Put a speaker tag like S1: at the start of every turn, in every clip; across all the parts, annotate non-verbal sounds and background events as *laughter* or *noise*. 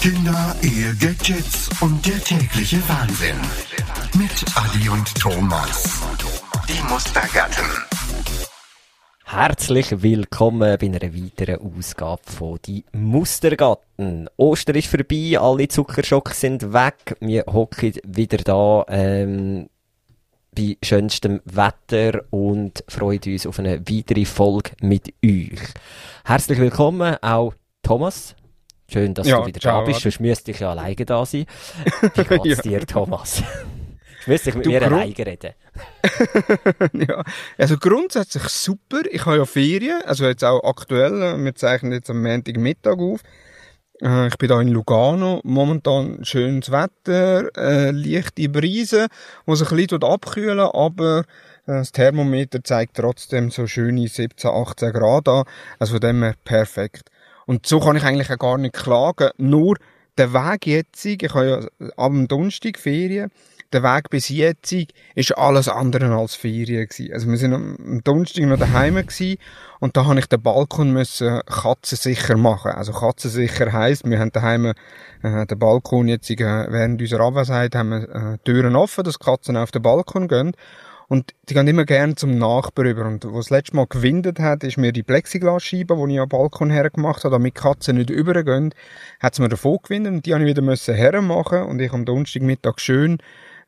S1: Kinder, Ehe, Gadgets und der tägliche Wahnsinn. Mit Adi und Thomas. Die Mustergatten.
S2: Herzlich willkommen bei einer weiteren Ausgabe von Die Mustergatten. Ostern ist vorbei, alle Zuckerschocks sind weg. Wir hocken wieder da ähm, bei schönstem Wetter und freuen uns auf eine weitere Folge mit euch. Herzlich willkommen auch Thomas. Schön, dass
S3: Ja,
S2: du wieder
S3: ciao,
S2: da bist, sonst müsste ich ja alleine da sein. *laughs* Wie geht's
S3: Ja.
S2: dir, Thomas? Du müsstest mit
S3: Du,
S2: mir alleine reden. *laughs*
S3: ja, also grundsätzlich super. Ich habe ja Ferien, also jetzt auch aktuell. äh, Wir zeichnen jetzt am Montagmittag auf. Äh, Ich bin da in Lugano. Momentan schönes Wetter, äh, leichte Brise, wo sich ein bisschen abkühlen, aber äh, das Thermometer zeigt trotzdem so schöne 17, 18 Grad an. Also von dem her perfekt. Und so kann ich eigentlich auch gar nicht klagen. Nur der Weg jetzt, ich habe ja am Donnerstag Ferien, der Weg bis jetzt ist alles andere als Ferien gewesen. Also wir sind am Donnerstag noch daheim gewesen und da habe ich den Balkon müssen katzensicher machen. Also katzensicher heisst, wir haben daheim äh, den Balkon jetzt äh, während unserer Abwesenheit haben wir äh, Türen offen, dass Katzen auf den Balkon gehen. Und die gehen immer gerne zum Nachbar über. Und was das letzte Mal gewindet hat, ist mir die Plexiglasscheibe, die ich am Balkon hergemacht habe, damit Katzen nicht übergehen, hat es mir davon gewindet. Und die habe ich wieder müssen hermachen. Und ich am Donnerstagmittag schön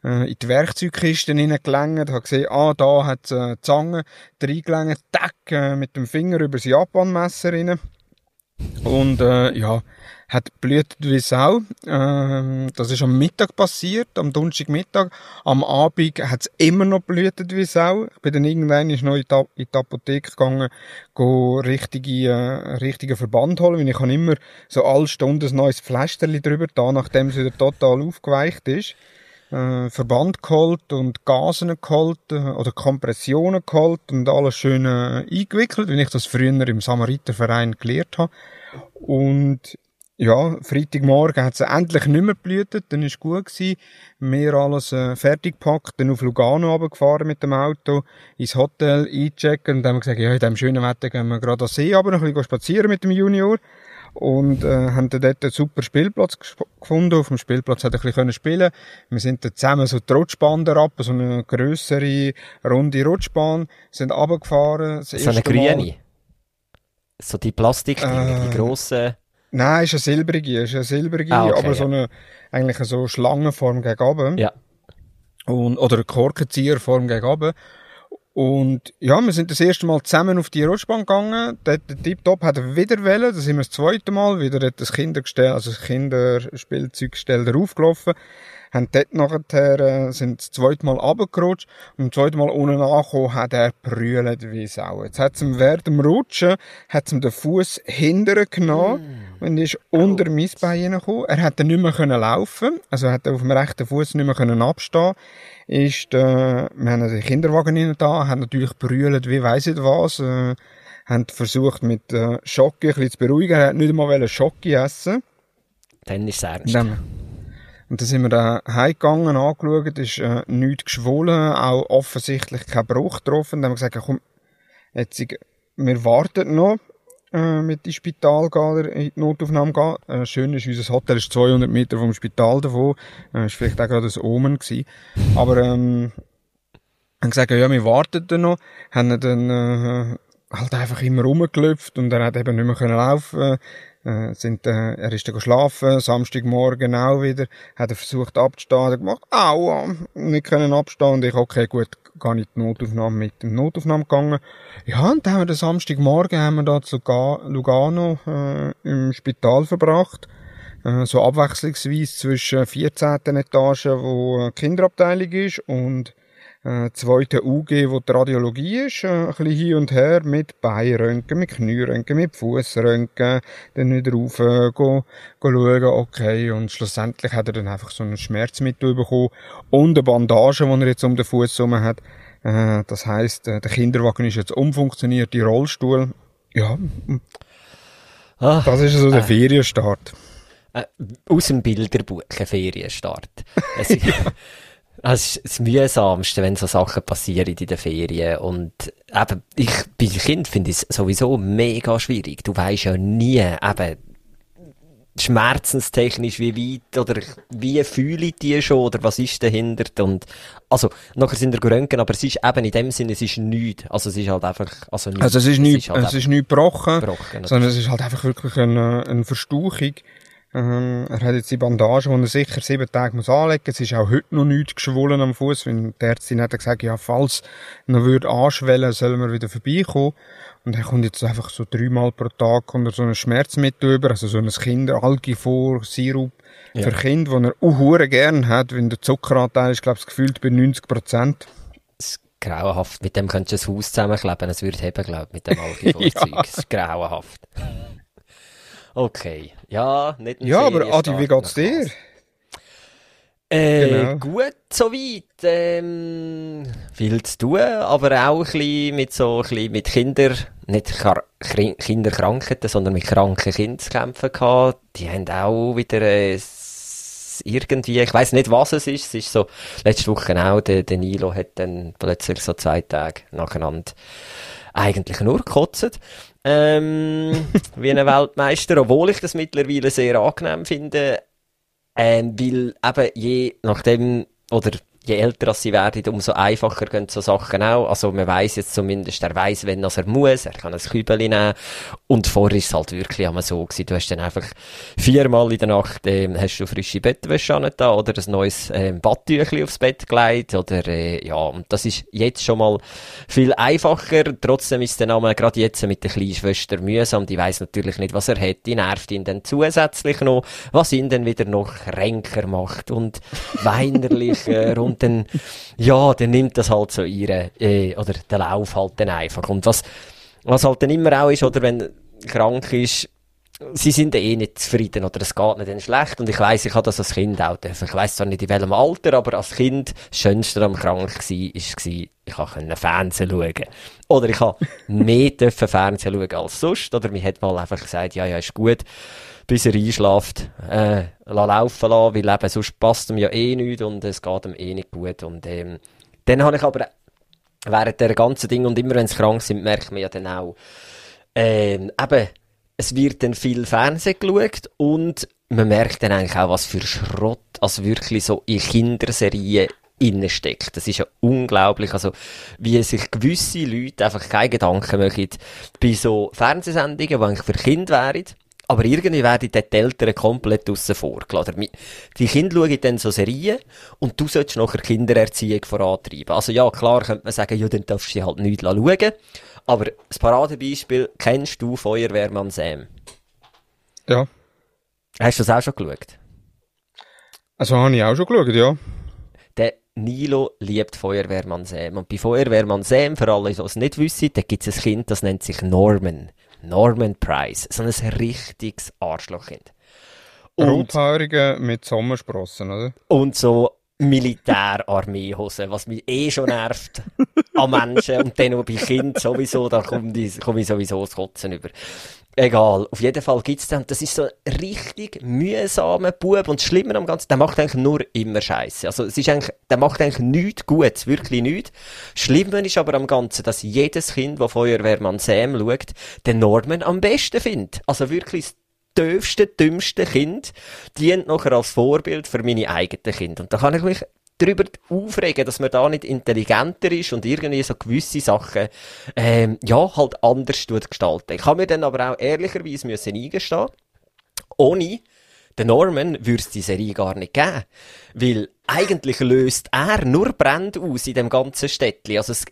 S3: äh, in die Werkzeugkiste hineingelangt, habe gesehen, ah, da hat es äh, Zange reingelangt, tack, äh, mit dem Finger über das Japanmesser rein. Und äh, ja, hat blühtet wie Sau. Ähm, das ist am Mittag passiert, am Donnerstagmittag. Am Abend hat es immer noch blühtet wie Sau. Ich bin dann irgendwann noch in die, in die Apotheke gegangen, go richtige, äh, richtigen Verband holen, weil ich habe immer so alle Stunden ein neues Pflasterli drüber da, nachdem es wieder total aufgeweicht ist äh, Verband geholt und Gasen geholt äh, oder Kompressionen geholt und alles schön äh, eingewickelt, wie ich das früher im Samariterverein gelernt habe. Und ja, Freitagmorgen hat es endlich nicht mehr blühtet, dann ist gut gewesen. Wir alles äh, fertig gepackt, dann auf Lugano runtergefahren mit dem Auto, ins Hotel einchecken und dann haben wir gesagt, ja, in diesem schönen Wetter gehen wir gerade an See, aber noch ein bisschen spazieren mit dem Junior und äh, haben dann dort einen super Spielplatz gefunden. Auf dem Spielplatz hat er ein bisschen spielen. Wir sind dann zusammen so die Rutschbahn ab, so eine grössere, runde Rutschbahn, sind runtergefahren. Das
S2: So eine grüne. So die die
S3: Äh,
S2: grossen.
S3: Nein, ist eine silbrige, ist eine silbrige,
S2: Ah, okay,
S3: aber so
S2: ja.
S3: eine, eigentlich eine so Schlangenform gegen oben.
S2: Ja.
S3: Und, oder eine Korkenzieherform gegen oben. Und ja, wir sind das erste Mal zusammen auf die Rutschbahn gegangen. Dort, der Tip-Top hat er wieder wollen. Da sind wir das zweite Mal wieder dort das Kindergestell, also das Kinderspielzeugstell darauf gelaufen. Haben dort nachher, sind das zweite Mal runtergerutscht. Und das zweite Mal unten angekommen, hat er brüllt wie Sau. Jetzt hat's ihm während dem Rutschen, hat's ihm den Fuß hinterher genommen. Und ist unter mein Bein reingekommen. Er hat dann nicht mehr können laufen. Also er hat auf dem rechten Fuß nicht mehr können abstehen. Ist, äh, wir haben den Kinderwagen rein da, haben natürlich brüllt wie weiss ich was, äh, haben versucht mit, äh, Schocke ein bisschen zu beruhigen. Er hat nicht einmal Schocke essen.
S2: Dann ist es ernst.
S3: Dann, und dann sind wir da heimgegangen, angeschaut, ist äh, nichts geschwollen, auch offensichtlich kein Bruch getroffen. Dann haben wir gesagt, ja, komm, jetzt, wir warten noch äh, mit ins Spital gehen, oder in die Notaufnahme gehen. Äh, schön ist, unser Hotel ist 200 Meter vom Spital davon. Äh, ist vielleicht auch gerade ein Omen gewesen. Aber ähm, haben gesagt, ja, wir warten dann noch. Haben dann äh, halt einfach immer rumgelöpft und er hat eben nicht mehr können laufen äh, sind, äh, er ist dann geschlafen, Samstagmorgen auch wieder, hat er versucht abzustehen, hat er gemacht, aua, nicht können abstehen, und ich, okay, gut, gar nicht die Notaufnahme mit dem Notaufnahme gegangen. Ja, und dann haben wir den Samstagmorgen, haben wir da zu Ga- Lugano, äh, im Spital verbracht, äh, so abwechslungsweise zwischen 14. Etage, wo äh, Kinderabteilung ist, und äh, zweite UG, wo die Radiologie ist, äh, ein bisschen hin und her mit Beinröntgen, mit Knieröntgen, mit Fußröntgen, dann wieder rauf, äh, go, go schauen, okay, und schlussendlich hat er dann einfach so ein Schmerzmittel bekommen und eine Bandage, die er jetzt um den Fuß herum hat. Äh, das heisst, äh, der Kinderwagen ist jetzt umfunktioniert, die Rollstuhl. Ja,
S2: Ah,
S3: das ist so der Ferienstart.
S2: äh, aus dem Bilderbuch, ein Ferienstart. Es, *laughs* es ist das Mühsamste, wenn so Sachen passieren in den Ferien. Und eben, ich, bei Kind finde ich es sowieso mega schwierig. Du weisst ja nie, eben, schmerzenstechnisch, wie weit, oder wie fühle ich die schon, oder was ist dahinter, und, also, nachher sind wir röntgen, aber es ist eben in dem Sinne, es ist nichts, also es ist halt einfach, also
S3: nichts. Also es ist nicht, es ist, halt es ist nicht gebrochen,
S2: gebrochen
S3: sondern es ist halt einfach wirklich eine, eine Verstauchung, ähm, er hat jetzt die Bandage, die er sicher sieben Tage muss anlegen muss. Es ist auch heute noch nichts geschwollen am Fuß, weil der Ärztin hat gesagt, ja, falls er würde anschwellen, sollen wir wieder vorbeikommen. Und er kommt jetzt einfach so dreimal pro Tag unter so ein Schmerzmittel über, also so ein Kinderalgifor, Sirup ja. für Kinder, den er auch gern hat, wenn der Zuckeranteil ist, glaube ich, gefühlt bei 90 Prozent.
S2: Grauenhaft. Mit dem könntest du ein Haus zusammenkleben, es würde heben, glaube ich, mit dem *laughs* Algifor-Zeug. ja. Das ist grauenhaft. Okay. Ja, nicht ein
S3: Ja, aber Adi, wie geht's dir?
S2: Äh, genau. Gut, soweit. Ähm, viel zu tun, aber auch ein bisschen mit so, ein bisschen mit Kinder, nicht Kinderkrankheiten, sondern mit kranken Kindern zu kämpfen gehabt. Die haben auch wieder, äh, irgendwie, ich weiß nicht, was es ist. Es ist so, letzte Woche auch, der, der Nilo hat dann plötzlich so zwei Tage nacheinander eigentlich nur gekotzt. Ähm, wie ein Weltmeister, obwohl ich das mittlerweile sehr angenehm finde. Ähm, weil eben je nachdem, oder je älter sie werden, umso einfacher gehen so Sachen auch. Also man weiß jetzt zumindest, er weiß, wenn er muss, er kann ein Kübel nehmen. Und vorher ist es halt wirklich einmal so gewesen, du hast dann einfach viermal in der Nacht, ähm, hast du frische Bettwäsche da oder ein neues ähm, Badtüchli aufs Bett gelegt oder, äh, ja, und das ist jetzt schon mal viel einfacher. Trotzdem ist es dann auch gerade jetzt mit der kleinen Schwester mühsam, die weiß natürlich nicht, was er hat, die nervt ihn dann zusätzlich noch, was ihn dann wieder noch kränker macht und weinerlicher *laughs* und dann, ja, dann nimmt das halt so ihre, äh, oder der Lauf halt dann einfach. Und was, was halt dann immer auch ist, oder wenn krank ist, sie sind eh nicht zufrieden oder es geht nicht schlecht und ich weiß ich habe das als Kind auch dürfen. Ich weiß zwar nicht in welchem Alter, aber als Kind das Schönste am krank war, war, ich konnte Fernsehen schauen. Oder ich habe *laughs* mehr dürfen Fernsehen schauen als sonst. Oder mir hat mal einfach gesagt, ja, ja, ist gut bis er einschläft, äh, laufen lassen, weil eben sonst passt ihm ja eh nichts und es geht ihm eh nicht gut. Und ähm, dann habe ich aber während der ganzen Ding und immer wenn sie krank sind, merkt man ja dann auch, ähm, eben, es wird dann viel Fernsehen geschaut und man merkt dann eigentlich auch, was für Schrott, also wirklich so in Kinderserien innesteckt. Das ist ja unglaublich, also wie sich gewisse Leute einfach keine Gedanken machen bei so Fernsehsendungen, die eigentlich für Kinder wären aber irgendwie werden die Eltern komplett aussen vor gelassen. Die Kinder schauen dann so Serien und du solltest nachher Kindererziehung vorantreiben. Also ja, klar könnte man sagen, ja, dann darfst du sie halt nicht schauen. Aber das Paradebeispiel, kennst du Feuerwehrmann Sam?
S3: Ja.
S2: Hast du das auch schon geschaut?
S3: Also habe ich auch schon geschaut, ja.
S2: Der Nilo liebt Feuerwehrmann Sam. Und bei Feuerwehrmann Sam, für alle, die es nicht wissen, da gibt es ein Kind, das nennt sich Norman. Norman Price. So ein richtiges Arschlochkind.
S3: Rothaarige mit Sommersprossen, oder?
S2: Und so Militärarmeehosen, was mich eh schon nervt an Menschen und dann auch bei Kindern sowieso, da komme ich, komm ich sowieso das Kotzen über. Egal, auf jeden Fall gibt's dann, das ist so ein richtig mühsamer Bub und das Schlimme am Ganzen, der macht eigentlich nur immer Scheiße. Also es ist eigentlich, der macht eigentlich nichts Gutes, wirklich nichts. Schlimmer ist aber am Ganzen, dass jedes Kind, das Feuerwehrmann Sam schaut, den Norman am besten findet. Also wirklich döfste, dümmste Kind dient nachher als Vorbild für meine eigenen Kinder. Und da kann ich mich darüber aufregen, dass man da nicht intelligenter ist und irgendwie so gewisse Sachen, ähm, ja, halt anders gestalten. Ich habe mir dann aber auch ehrlicherweise müssen eingestehen, ohne den Norman würde die Serie gar nicht geben. Weil eigentlich löst er nur Brand aus in dem ganzen Städtli. Also es,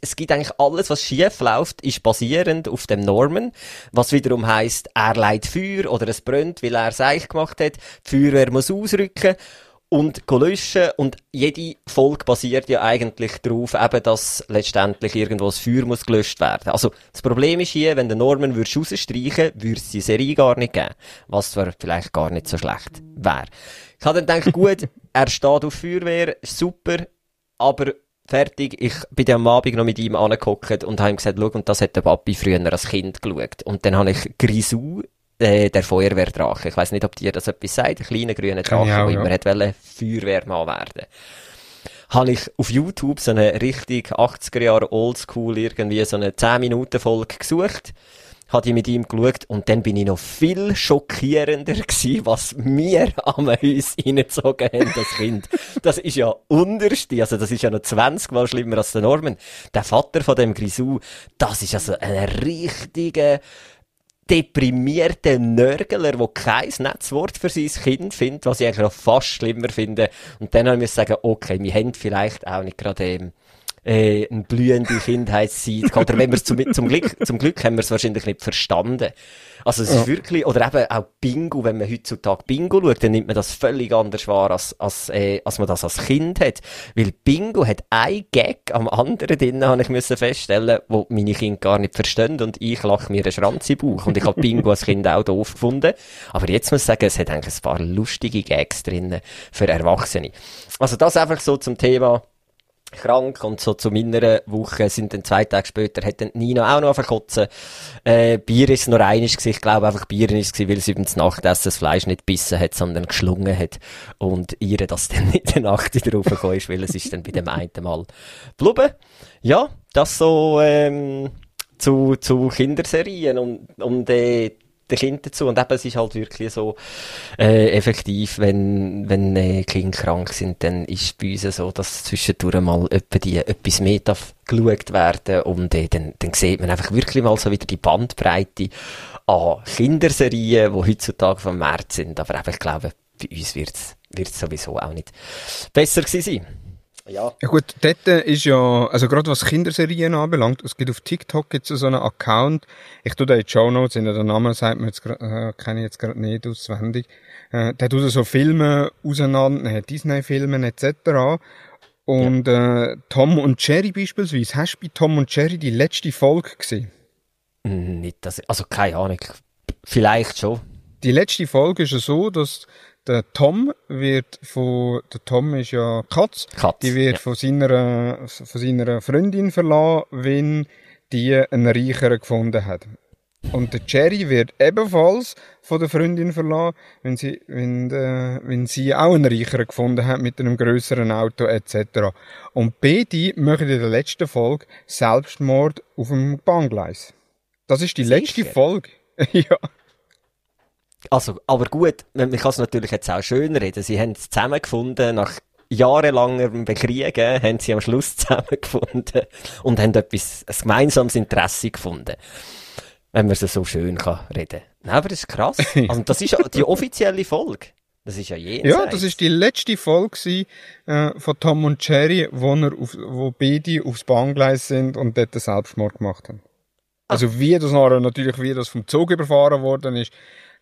S2: es gibt eigentlich alles, was schief läuft, ist basierend auf dem Norman. Was wiederum heisst, er leitet Feuer oder es brennt, weil er es eigentlich gemacht hat. Die Feuerwehr muss ausrücken und löschen und jede Folge basiert ja eigentlich darauf, eben, dass letztendlich irgendwo das Feuer muss gelöscht werden. Also das Problem ist hier, wenn der Norman würdest rausstreichen, würde es die Serie gar nicht geben, was zwar vielleicht gar nicht so schlecht wäre. Ich habe dann gedacht, gut, *laughs* er steht auf Feuerwehr, super, aber fertig. Ich bin dann am Abend noch mit ihm angeguckt und habe ihm gesagt, schau, und das hat der Papi früher als Kind geschaut. Und dann habe ich Grisou äh, der Feuerwehrdrache. Ich weiß nicht, ob dir das etwas sagt. Der kleine grüne Drache, der ja. immer wollte Feuerwehrmann werden. Habe ich auf YouTube so eine richtig 80er Jahre Oldschool irgendwie so eine 10 Minuten Folge gesucht. habe die mit ihm geschaut und dann bin ich noch viel schockierender gewesen, was wir am uns reingezogen haben als Kind. Das ist ja unterste, also das ist ja noch 20 Mal schlimmer als der Norman. Der Vater von dem Grisou, das ist also ein richtiger deprimierter Nörgler, der kein Netzwort für sein Kind findet, was ich eigentlich noch fast schlimmer finde. Und dann haben wir sagen, okay, wir haben vielleicht auch nicht gerade ähm, äh, eine blühende Kindheitszeit gehabt. Oder wenn wir es zum, zum, Glück, zum Glück haben wir es wahrscheinlich nicht verstanden. Also es ja. ist wirklich, oder eben auch Bingo, wenn man heutzutage Bingo schaut, dann nimmt man das völlig anders wahr, als, als, äh, als man das als Kind hat. Weil Bingo hat ein Gag am anderen drin, habe ich müssen feststellen, wo meine Kinder gar nicht verstehen und ich lache mir einen Schranz im Bauch. Und ich habe Bingo als Kind auch doof gefunden. Aber jetzt muss ich sagen, es hat eigentlich ein paar lustige Gags drin für Erwachsene. Also das einfach so zum Thema krank und so zu meiner Woche sind dann zwei Tage später hat dann Nina auch noch verkotzen. Äh, Bier ist nur einiges gewesen. Ich glaube einfach Bier ist gewesen, weil sie übrigens Nachtessen das Fleisch nicht bissen hat, sondern geschlungen hat. Und ihr das dann in der Nacht wieder raufgekommen ist, weil es ist dann bei dem einen Mal blubben. Ja, das so, ähm, zu, zu Kinderserien und, und, äh, den Kind dazu. Und eben, es ist halt wirklich so, äh, effektiv, wenn, wenn äh, Kinder krank sind, dann ist bei uns so, dass zwischendurch mal etwa die, etwas mehr darf geschaut werden und äh, dann, dann sieht man einfach wirklich mal so wieder die Bandbreite an Kinderserien, die heutzutage vom März sind. Aber einfach, ich glaube, bei uns wird es sowieso auch nicht besser gewesen sein.
S3: Ja. ja gut, dort ist ja, also gerade was Kinderserien anbelangt, es gibt auf TikTok jetzt so einen Account, ich tue da in die Show Notes, in den Namen sagt man jetzt, äh, kenne ich jetzt gerade nicht auswendig, äh, der tut so Filme auseinander, Disney-Filme etc. Und ja. äh, Tom und Jerry beispielsweise, hast du bei Tom und Jerry die letzte Folge gesehen?
S2: Nicht, dass ich, also keine Ahnung, vielleicht schon.
S3: Die letzte Folge ist ja so, dass der Tom wird von, der Tom ist ja Katz, Katz die wird ja. von seiner, von seiner Freundin verlassen, wenn die einen Reicheren gefunden hat. Und der Jerry wird ebenfalls von der Freundin verlassen, wenn sie, wenn, äh, wenn sie auch einen Reicheren gefunden hat mit einem größeren Auto etc. Und beide machen in der letzten Folge Selbstmord auf dem Bahngleis. Das ist die Sicher? letzte Folge. *laughs* ja.
S2: Also, aber gut, man kann es natürlich jetzt auch schön reden. Sie haben es zusammengefunden, nach jahrelangem Bekriegen haben sie am Schluss *laughs* zusammengefunden und haben etwas, ein gemeinsames Interesse gefunden. Wenn man es so schön kann reden. Nein, aber das ist krass. *laughs* Also, das ist die offizielle Folge. Das ist ja jenseits.
S3: Ja, das ist die letzte Folge äh, von Tom und Jerry, wo, er auf, wo beide aufs Bahngleis sind und dort den Selbstmord gemacht haben. Also ah. wie das nachher, natürlich wie das vom Zug überfahren worden ist,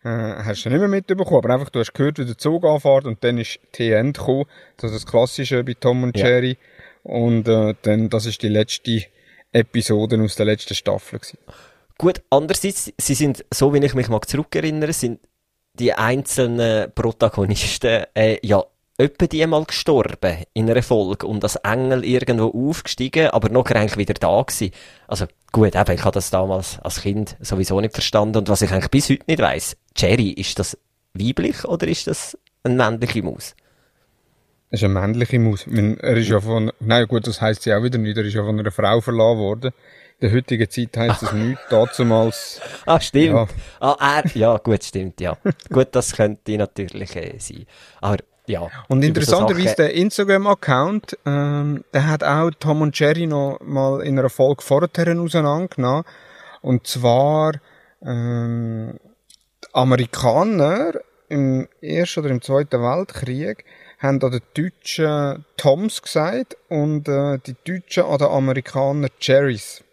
S3: äh, hast du nicht mehr mitbekommen, aber einfach, du hast gehört, wie der Zug anfährt und dann ist TN gekommen, das ist das Klassische bei Tom und ja. Jerry und äh, dann, das ist die letzte Episode aus der letzten Staffel gewesen.
S2: Gut, andererseits, sie sind, so wie ich mich mal zurückerinnere, sind die einzelnen Protagonisten äh, ja etwa die mal gestorben in einer Folge und als Engel irgendwo aufgestiegen, aber noch eigentlich wieder da gewesen. Also gut, eben, ich habe das damals als Kind sowieso nicht verstanden und was ich eigentlich bis heute nicht weiss, Jerry, ist das weiblich oder ist das eine männliche Maus?
S3: Das ist eine männliche Maus. Meine, er ist ja von, nein gut, das heisst sie auch wieder nicht, er ist ja von einer Frau verlassen worden. In der heutigen Zeit heisst das *laughs* nichts, dazumals.
S2: Ah, stimmt. Ja. Ah, er, ja, gut, stimmt, ja. gut, das könnte natürlich äh, sein. Aber ja.
S3: Und interessanterweise so der Instagram-Account, ähm, der hat auch Tom und Jerry noch mal in einer Folge vorher auseinandergenommen. Und zwar, ähm, Amerikaner im Ersten oder im Zweiten Weltkrieg haben an den Deutschen Toms gesagt und äh, die Deutschen an den Amerikanern Jerrys.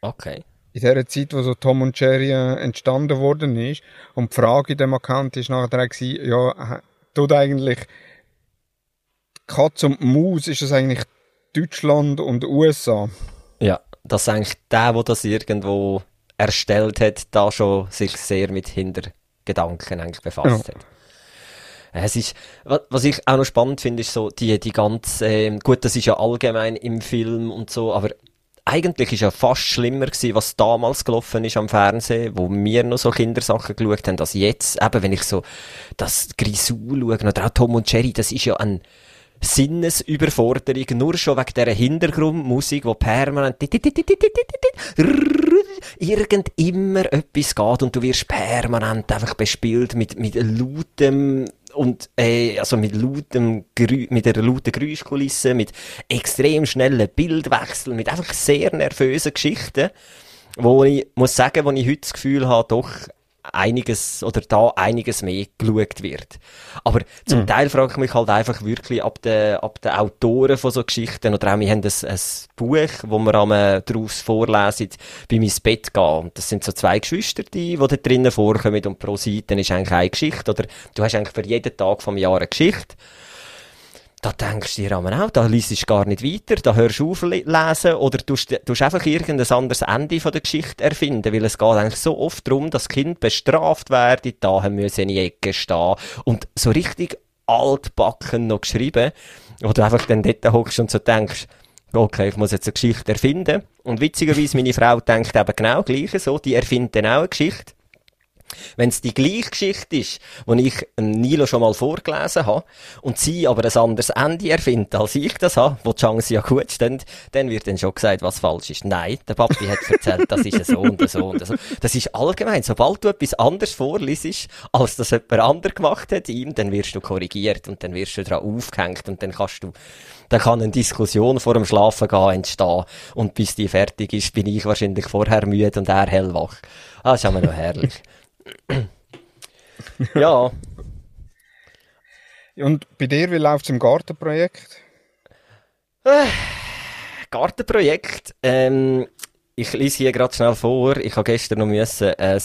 S2: Okay.
S3: In der Zeit, wo so Tom und Jerry äh, entstanden worden ist. Und die Frage in dem Account ist nachher gewesen, ja, tut eigentlich Katz und Maus, ist das eigentlich Deutschland und USA?
S2: Ja, das ist eigentlich der, der das irgendwo erstellt hat, da schon sich sehr mit Hintergedanken eigentlich befasst ja. hat. Es ist, was ich auch noch spannend finde, ist so die, die ganze, äh, gut, das ist ja allgemein im Film und so, aber eigentlich ist ja fast schlimmer gewesen, was damals gelaufen ist am Fernsehen, wo wir noch so Kindersachen geschaut haben, als jetzt. Eben, wenn ich so das Grisou schaue, oder auch Tom und Jerry, das ist ja ein Sinnesüberforderung, nur schon wegen dieser Hintergrundmusik, die permanent irgend immer etwas geht und du wirst permanent einfach bespielt mit, mit lautem und äh, also mit lautem Gerü mit einer lauten Geräuschkulisse, mit extrem schnellen Bildwechseln, mit einfach sehr nervösen Geschichten, wo ich muss sagen, wo ich heute das Gefühl habe, doch einiges oder da einiges mehr geschaut wird. Aber zum mhm. Teil frage ich mich halt einfach wirklich ab den, ab den Autoren von so Geschichten oder auch wir haben ein, ein Buch, wo wir am daraus vorlesen, bei ins Bett gehen. Und das sind so zwei Geschwister, die, die da drinnen vorkommen und pro Seite ist eigentlich eine Geschichte oder du hast eigentlich für jeden Tag vom Jahr eine Geschichte da denkst du dir auch, da liest du gar nicht weiter, da hörst du auf lesen oder du tust einfach irgendein anderes Ende von der Geschichte erfinden, weil es geht eigentlich so oft darum, dass Kind bestraft werden, da müssen in die Ecke stehen und so richtig altbacken noch geschrieben, wo du einfach dann dort hockst und so denkst, okay, ich muss jetzt eine Geschichte erfinden. Und witzigerweise, meine Frau denkt eben genau gleich so, die erfindet dann auch eine Geschichte. Wenn es die gleiche Geschichte ist, die ich Nilo schon mal vorgelesen habe, und sie aber ein anderes Ende erfindet, als ich das habe, wo die Chance ja gut stehen, dann wird dann schon gesagt, was falsch ist. Nein, der Papi hat erzählt, das ist so und so und so. Das ist allgemein. Sobald du etwas anderes vorliest, als das jemand anderes gemacht hat ihm, dann wirst du korrigiert und dann wirst du daran aufgehängt und dann kannst du, dann kann eine Diskussion vor dem Schlafen gehen entstehen und bis die fertig ist, bin ich wahrscheinlich vorher müde und er hellwach. Ah, das ist aber noch herrlich. Ja.
S3: Und bei dir, wie läuft es im Gartenprojekt?
S2: Äh, Gartenprojekt, ähm, ich lese hier gerade schnell vor. Ich habe gestern noch müssen ein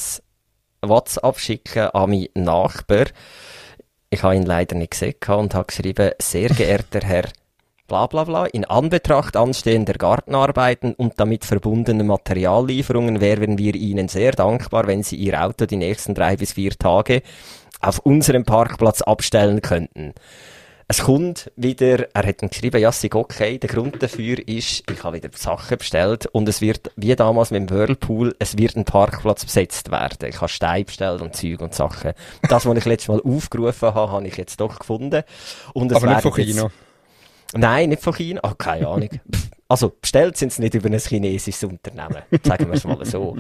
S2: WhatsApp schicken an meinen Nachbar. Ich habe ihn leider nicht gesehen und habe geschrieben, sehr geehrter Herr bla bla bla. In Anbetracht anstehender Gartenarbeiten und damit verbundenen Materiallieferungen wären wir Ihnen sehr dankbar, wenn Sie Ihr Auto die nächsten drei bis vier Tage auf unserem Parkplatz abstellen könnten. Es kommt wieder, er hat geschrieben, ja, sei okay. Der Grund dafür ist, ich habe wieder Sachen bestellt und es wird, wie damals mit dem Whirlpool, es wird ein Parkplatz besetzt werden. Ich habe Stein bestellt und Zeug und Sachen. Das, was ich letztes Mal aufgerufen habe, habe ich jetzt doch gefunden. Und es
S3: Aber nicht von China.
S2: Nein, nicht von China. Ah, keine *laughs* Ahnung. Also, bestellt sind sie nicht über ein chinesisches Unternehmen. Sagen wir es mal so.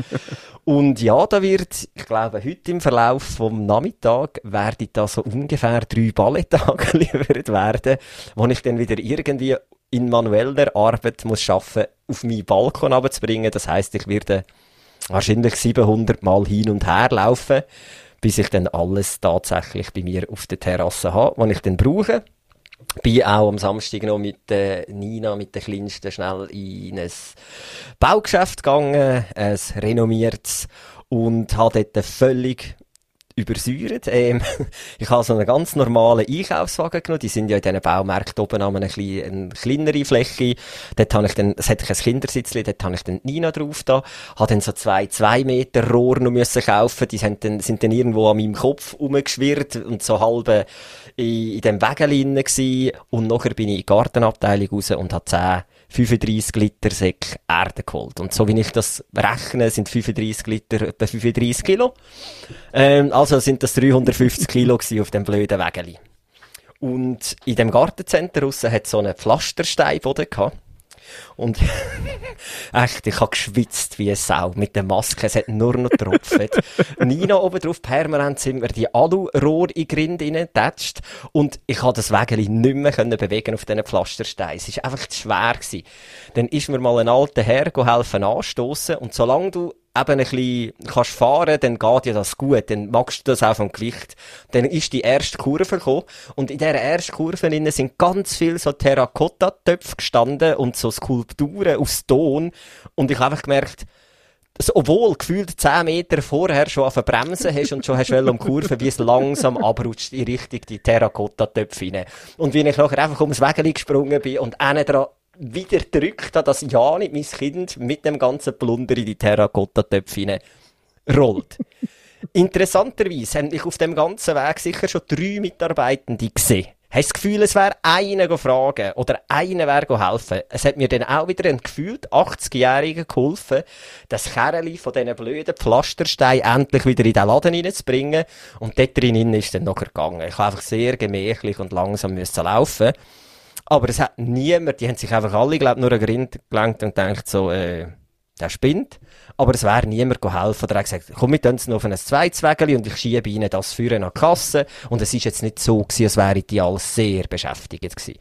S2: Und ja, da wird, ich glaube, heute im Verlauf vom Nachmittag werden da so ungefähr drei Ballettage *laughs* geliefert werden, wo ich dann wieder irgendwie in manueller Arbeit muss schaffen, auf meinen Balkon abzubringen. Das heißt, ich werde wahrscheinlich 700 Mal hin und her laufen, bis ich dann alles tatsächlich bei mir auf der Terrasse habe, was ich dann brauche bin auch am Samstag noch mit äh, Nina, mit der Kleinsten, schnell in ein Baugeschäft gegangen, ein renommiertes, und habe dort völlig übersäuert. Ähm, *laughs* ich habe so einen ganz normalen Einkaufswagen genommen. Die sind ja in diesen Baumärkten oben an einer klein, eine kleinere Fläche. Dort habe ich dann, es hatte ein Kindersitzli, dort habe ich dann Nina drauf da. Habe dann so zwei, zwei Meter Rohr noch müssen kaufen. Die sind dann, sind dann irgendwo an meinem Kopf umgeschwirrt und so halb in, in dem Wägel gsi. Und nachher bin ich in die Gartenabteilung raus und habe 10 35 Liter Säck Erde geholt. Und so wie ich das rechne, sind 35 Liter etwa 35 Kilo. Ähm, also sind das 350 Kilo auf dem blöden Wägeli. Und in dem Gartencenter hat so einen Pflastersteinboden gehabt. Und *laughs* echt, ich habe geschwitzt wie eine Sau mit der Maske. Es hat nur noch getropft. *laughs* Nina oben drauf, permanent sind wir die Alu-Rohr in die Grind reingetatscht. Und ich konnte das Wägeli nicht mehr können bewegen auf diesen Pflastersteinen. Es war einfach zu schwer. Gewesen. Dann ist mir mal ein alter Herr helfen anstoßen. Und solange du eben ein bisschen kannst fahren, dann geht ja das gut, dann magst du das auch vom Gewicht. Dann ist die erste Kurve gekommen und in dieser ersten Kurve innen sind ganz viele so Terrakotta-Töpfe gestanden und so Skulpturen aus Ton und ich habe einfach gemerkt, dass, obwohl gefühlt 10 Meter vorher schon auf Bremsen hast und schon hast du um Kurve, wie es langsam abrutscht in Richtung die Terrakotta-Töpfe rein. Und wie ich nachher einfach ums Wägeli gesprungen bin und einen dran wieder drückt, dass ja nicht mein Kind mit dem ganzen Plunder in die Terrakotta-Töpfe rollt. *laughs* Interessanterweise haben ich auf dem ganzen Weg sicher schon drei Mitarbeitende gesehen. Hast du das Gefühl, es wäre einer fragen oder einer wäre helfen? Es hat mir dann auch wieder ein gefühlt 80-Jähriger geholfen, das Kerli von diesen blöden Pflastersteinen endlich wieder in den Laden reinzubringen. Und dort drin ist dann noch gegangen. Ich habe einfach sehr gemächlich und langsam müssen laufen. Aber es hat niemand, die haben sich einfach alle, glaube nur an Grind gelangt und denkt so, äh, der spinnt. Aber es wäre niemand helfen. Oder er hat gesagt, komm, wir tun es noch auf ein zweites Wägeli und ich schiebe ihnen das Führen an die Kasse. Und es ist jetzt nicht so gewesen, als wären die alle sehr beschäftigt gewesen.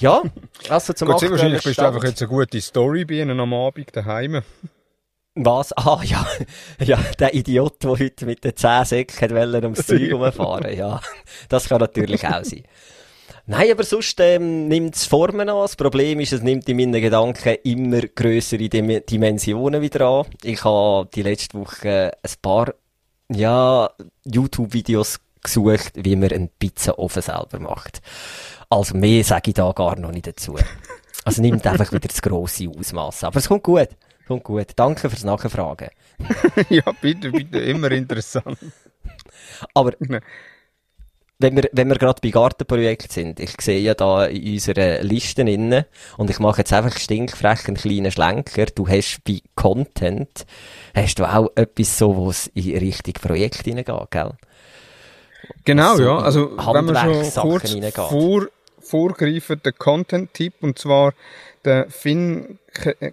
S2: Ja, also zum
S3: Gut, sehr wahrscheinlich bist du einfach jetzt eine gute Story bei ihnen am Abend daheim.
S2: Was? Ah, ja. Ja, der Idiot, der heute mit den 10 Säcken ums Zeug *laughs* rumfahren. Ja, das kann natürlich auch sein. Nein, aber sonst ähm, nimmt es Formen an. Das Problem ist, es nimmt in meinen Gedanken immer grössere Dim Dimensionen wieder an. Ich habe die letzte Woche ein paar ja, YouTube-Videos gesucht, wie man einen Pizzaofen selber macht. Also mehr sage ich da gar noch nicht dazu. *laughs* Also nimmt einfach wieder das grosse Ausmaß. Aber es kommt gut. Kommt gut. Danke fürs Nachfragen. *laughs*
S3: ja, bitte, bitte, immer interessant.
S2: Aber *laughs* wenn wir, wenn wir gerade bei Gartenprojekt sind, ich sehe ja da in unseren Listen innen, und ich mache jetzt einfach stinkfrech einen kleinen Schlenker, du hast bei Content, hast du auch etwas so, wo es in Richtung Projekt hineingeht, gell?
S3: Genau,
S2: So
S3: ja. Also, wenn wir schon kurz
S2: reingeht.
S3: vor, vorgreifen, der Content-Tipp, und zwar der Finn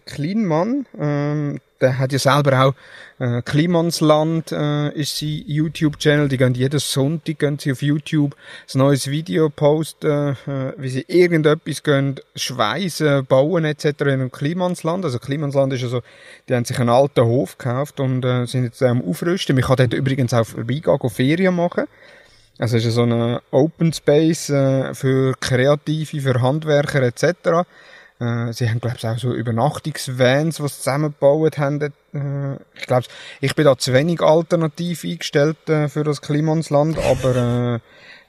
S3: Kleinmann, ähm, der hat ja selber auch äh, Klimansland äh, ist sein YouTube-Channel. Die gehen jeden Sonntag gehen sie auf YouTube ein neues Video posten, äh, wie sie irgendetwas gehen, schweißen, bauen etc. in einem Klimansland. Also Klimansland ist also, die haben sich einen alten Hof gekauft und äh, sind jetzt am Aufrüsten. Man kann dort übrigens auch vorbeigehen, gehen Ferien machen. Also es ist so ein Open Space äh, für Kreative, für Handwerker etc. Äh, sie haben, glaube ich, auch so Übernachtungsvans, die sie zusammengebaut haben. Äh, ich glaube, ich bin da zu wenig alternativ eingestellt äh, für das Klimansland, aber äh,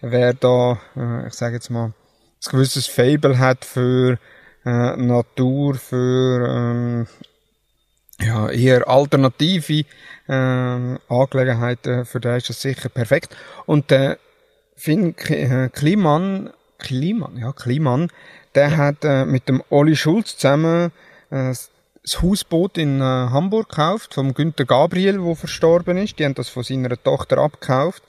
S3: wer da, äh, ich sage jetzt mal, ein gewisses Fable hat für äh, Natur, für ähm, ja, eher alternative ähm, Angelegenheiten, für den ist das sicher perfekt. Und der Finn äh, Kliman, Kliman, ja, Kliman, der hat äh, mit dem Olli Schulz zusammen äh, das Hausboot in äh, Hamburg gekauft, vom Günter Gabriel, wo verstorben ist. Die haben das von seiner Tochter abgekauft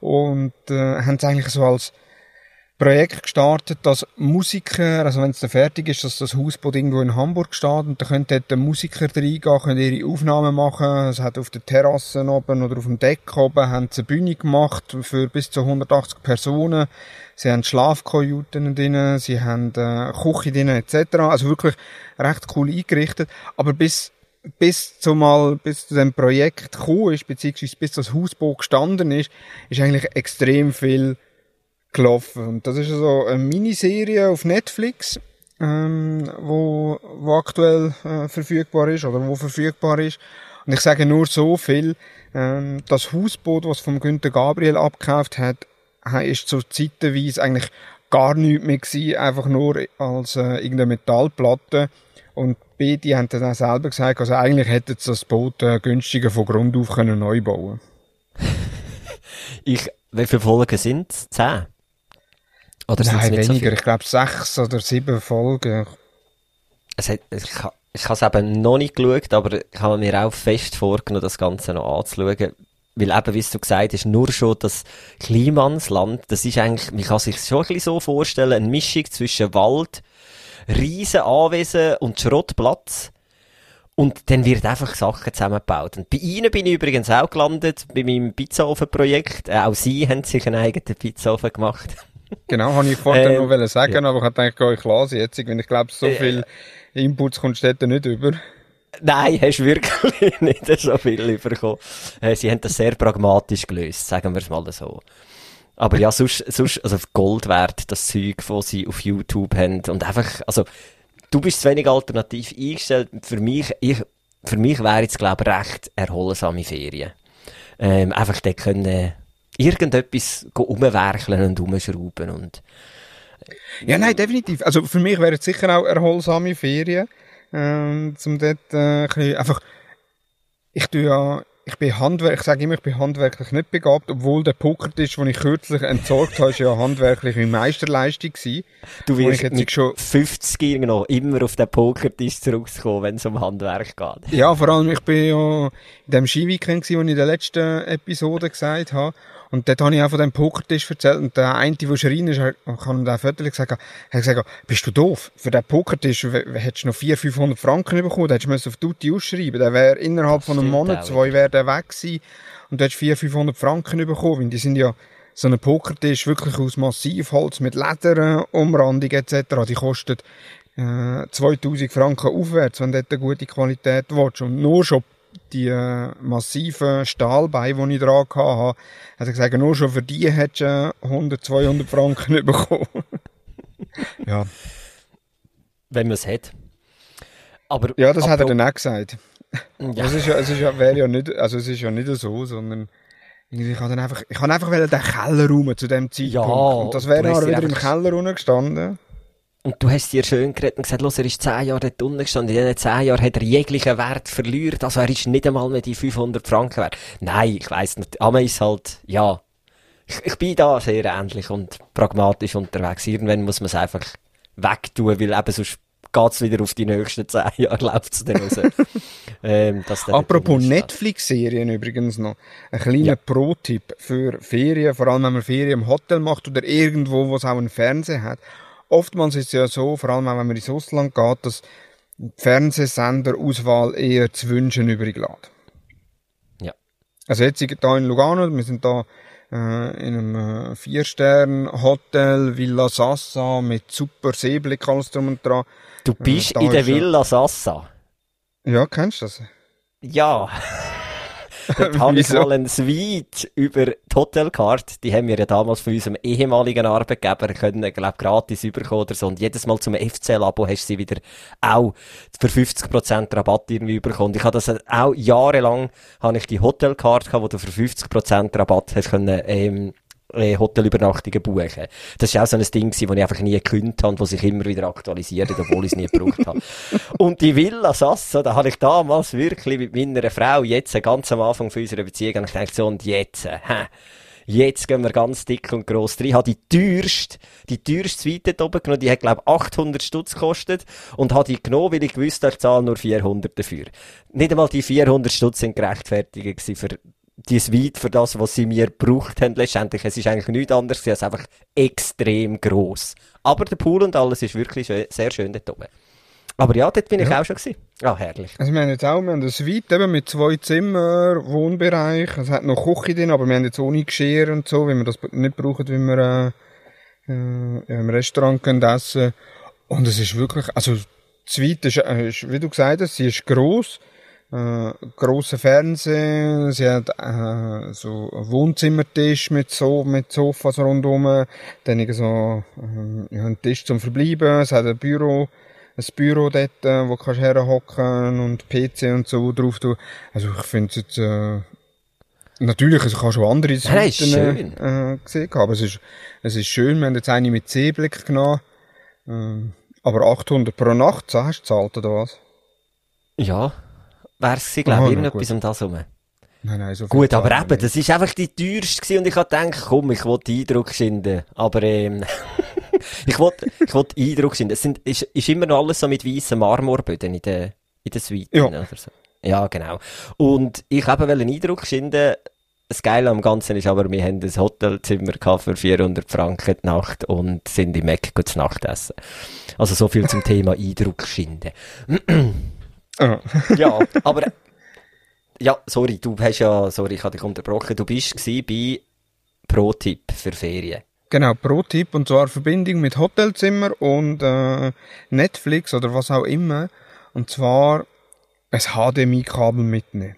S3: und äh, haben es eigentlich so als Projekt gestartet, dass Musiker, also wenn es dann fertig ist, dass das Hausboot irgendwo in Hamburg steht und da können dort Musiker reingehen, können ihre Aufnahmen machen. Es hat auf der Terrasse oben oder auf dem Deck oben haben sie eine Bühne gemacht für bis zu 180 Personen. Sie haben Schlafkajüten drin, sie haben äh, Küche drin etc. Also wirklich recht cool eingerichtet. Aber bis bis zu mal, bis zu dem Projekt gekommen ist, beziehungsweise bis das Hausboot gestanden ist, ist eigentlich extrem viel gelaufen. Und das ist so eine Miniserie auf Netflix, ähm, wo, wo aktuell äh, verfügbar ist oder wo verfügbar ist. Und ich sage nur so viel, ähm, das Hausboot, was vom Günter Gabriel abgekauft hat, ha- ist zu zeitenweise eigentlich gar nichts mehr gewesen, einfach nur als äh, irgendeine Metallplatte. Und beide haben dann auch selber gesagt, also eigentlich hätten sie das Boot äh, günstiger von Grund auf können neu bauen
S2: Ich, wie viele Folgen sind? Zehn? Oder
S3: Nein,
S2: so
S3: weniger.
S2: viele?
S3: ich glaube sechs oder sieben Folgen.
S2: Es hat, ich ich habe es eben noch nicht geschaut, aber ich habe mir auch fest vorgenommen, das Ganze noch anzuschauen. Weil eben, wie du gesagt hast, nur schon das Klimansland, das ist eigentlich, man kann sich schon ein bisschen so vorstellen, eine Mischung zwischen Wald, riesen Anwesen und Schrottplatz. Und dann wird einfach Sachen zusammengebaut. Und bei Ihnen bin ich übrigens auch gelandet, bei meinem Pizzaofen-Projekt. Äh, auch Sie haben sich einen eigenen Pizzaofen gemacht. *laughs*
S3: Genau, habe ich vorher
S2: Ähm,
S3: noch wollen sagen,
S2: ja.
S3: aber ich gedacht, ich lasse jetzt, wenn ich glaube, so
S2: Äh,
S3: viel Inputs kommst du nicht über.
S2: Nein, hast wirklich *laughs* nicht so viel bekommen. Äh, Sie haben das sehr pragmatisch gelöst, sagen wir es mal so. Aber ja, sonst, sonst, also Gold wert, das Zeug, das sie auf YouTube haben. Und einfach, also, du bist zu wenig alternativ eingestellt. Für mich, ich, für mich wäre jetzt, glaube ich, recht erholsame Ferien. Ähm, einfach dort können, irgendetwas umwerkeln und umschrauben und,
S3: Ja, nein, definitiv. Also für mich wären es sicher auch erholsame Ferien, ähm, zum dort äh, ein einfach, ich tue ja, ich bin Handwerk, ich sage immer, ich bin handwerklich nicht begabt, obwohl der Pokertisch, den ich kürzlich entsorgt habe, ist ja handwerklich meine Meisterleistung gewesen.
S2: du wirst
S3: jetzt
S2: mit
S3: schon-
S2: 50 noch immer auf den Pokertisch zurückkommen, wenn es um Handwerk geht.
S3: Ja, vor allem, ich bin ja in dem Skiweekend gewesen, wo ich in der letzten Episode gesagt habe. Und dort habe ich auch von dem Pokertisch erzählt. Und der eine, der schreien ist, hat- ich habe ihm den Viertel gesagt, hat gesagt, bist du doof? Für den Pokertisch hättest du noch 400, 500 Franken bekommen. Da hättest du auf Tutti ausschreiben. Der wäre innerhalb von einem Monat, zwei, wäre der weg gewesen. Und du hättest 400, 500 Franken bekommen. Weil die sind ja, so ein Pokertisch wirklich aus Massivholz mit Lederumrandung etc. Die kostet äh, 2000 Franken aufwärts, wenn du dort eine gute Qualität willst. Und nur schon die massiven Stahlbeine, die ich dran hatte, hat er gesagt, nur schon für die hättest du äh, 100, 200 Franken *laughs* bekommen. ja.
S2: Wenn man es hat. Aber,
S3: ja, das hat er dann auch gesagt.
S2: Ja.
S3: Es ist ja, es ist ja, wäre ja nicht, also es ist ja nicht so, sondern ich habe dann einfach, ich habe einfach den Keller rum zu dem Zeitpunkt.
S2: Ja,
S3: und das wäre dann wieder im Keller runter gestanden.
S2: Und du hast dir schön geredet und gesagt, los, er ist zehn Jahre dort unten gestanden. In diesen zehn Jahren hat er jeglichen Wert verliert. Also er ist nicht einmal mehr die 500 Franken wert. Nein, ich weiss nicht. Aber ist halt, ja. Ich, ich bin da sehr ähnlich und pragmatisch unterwegs. Irgendwann muss man es einfach wegtun, weil eben sonst geht's wieder auf die nächsten zehn Jahre, *laughs* läuft's dann raus. ähm,
S3: Apropos. Netflix-Serien übrigens noch. Ein kleiner
S2: Ja.
S3: Pro-Tipp für Ferien, vor allem wenn man Ferien im Hotel macht oder irgendwo, wo es auch einen Fernseher hat. Oftmals ist es ja so, vor allem auch wenn man ins Ausland geht, dass die Fernsehsenderauswahl eher zu wünschen übrig lässt.
S2: Ja.
S3: Also jetzt sind wir hier in Lugano, wir sind da äh, in einem äh, Vier-Stern-Hotel, Villa Sassa, mit super Seeblick, alles drum und dran.
S2: Du bist
S3: da
S2: in der Villa Sassa.
S3: Ja, kennst du das?
S2: Ja. Dort habe ich mal einen Suite über die Hotelcard. Die haben wir ja damals von unserem ehemaligen Arbeitgeber können, glaub, gratis bekommen oder so. Und jedes Mal zum FC-Labo hast du sie wieder auch für 50% Rabatt irgendwie bekommen. Und ich habe das auch jahrelang, habe ich die Hotelcard gehabt, wo du für 50% Rabatt hast können, ähm, äh, Hotelübernachtungen buchen. Das war auch so ein Ding, das ich einfach nie gekündigt habe und das sich immer wieder aktualisiert obwohl ich es nie gebraucht habe. *laughs* Und die Villa Sasso, da habe ich damals wirklich mit meiner Frau, jetzt ganz am Anfang von unserer Beziehung, ich gedacht, so, und jetzt, äh, hä, jetzt gehen wir ganz dick und gross drin. Ich habe die teuerste, die teuerste Suite oben genommen, die hat, glaube 800 Stutz gekostet und habe die genommen, weil ich gewusst habe, ich zahle nur 400 dafür. Nicht einmal die 400 Stutz sind gerechtfertigt für die Suite, für das, was sie mir gebraucht haben letztendlich. Es ist eigentlich nichts anderes als einfach extrem gross. Aber der Pool und alles ist wirklich schön, sehr schön dort oben. Aber ja, dort bin ich auch schon gewesen. Ah, herrlich.
S3: Also wir haben jetzt auch, wir haben eine Suite eben mit zwei Zimmer, Wohnbereich, es hat noch Küche drin, aber wir haben jetzt ohne Geschirr und so, weil wir das nicht brauchen, wenn wir äh, äh, im Restaurant können essen Und es ist wirklich, also die Suite ist, äh, ist wie du gesagt hast, sie ist gross, äh, grosser Fernseher, sie hat äh, so einen Wohnzimmertisch mit, so mit Sofas rundherum, dann so äh, einen Tisch zum Verbleiben, es hat ein Büro, ein Büro dort, äh, wo kannst herhocken und PC und so drauf tun. Also ich finde es jetzt, äh, natürlich, also ich habe schon andere Seiten äh, gesehen, aber es ist, es ist schön, wir haben jetzt eine mit Seeblick genommen, ähm, aber 800 pro Nacht, so hast du gezahlt, oder was?
S2: Ja, wär's sie, glaube ich, irgendetwas um das herum.
S3: Nein, nein, so
S2: Gut, aber eben, das ist einfach die teuerste und ich habe gedacht, komm, ich will Eindruck schinden. Aber, ähm, *laughs* ich will, ich will Eindruck schinden. Es sind, ist, ist immer noch alles so mit weißen Marmorböden in der, in der Suite.
S3: Ja.
S2: Oder so. Ja, genau. Und ich habe einen Eindruck schinden. Das Geile am Ganzen ist aber, wir haben ein Hotelzimmer für 400 Franken die Nacht und sind im Mac zu Nacht essen. Also so viel zum Thema Eindruck schinden. *clears throat* *laughs* Ja, aber ja, sorry, du hast ja, sorry, ich habe dich unterbrochen. Du bist bei Pro-Tipp für Ferien.
S3: Genau, Pro-Tipp, und zwar Verbindung mit Hotelzimmer und äh, Netflix oder was auch immer. Und zwar ein HDMI-Kabel mitnehmen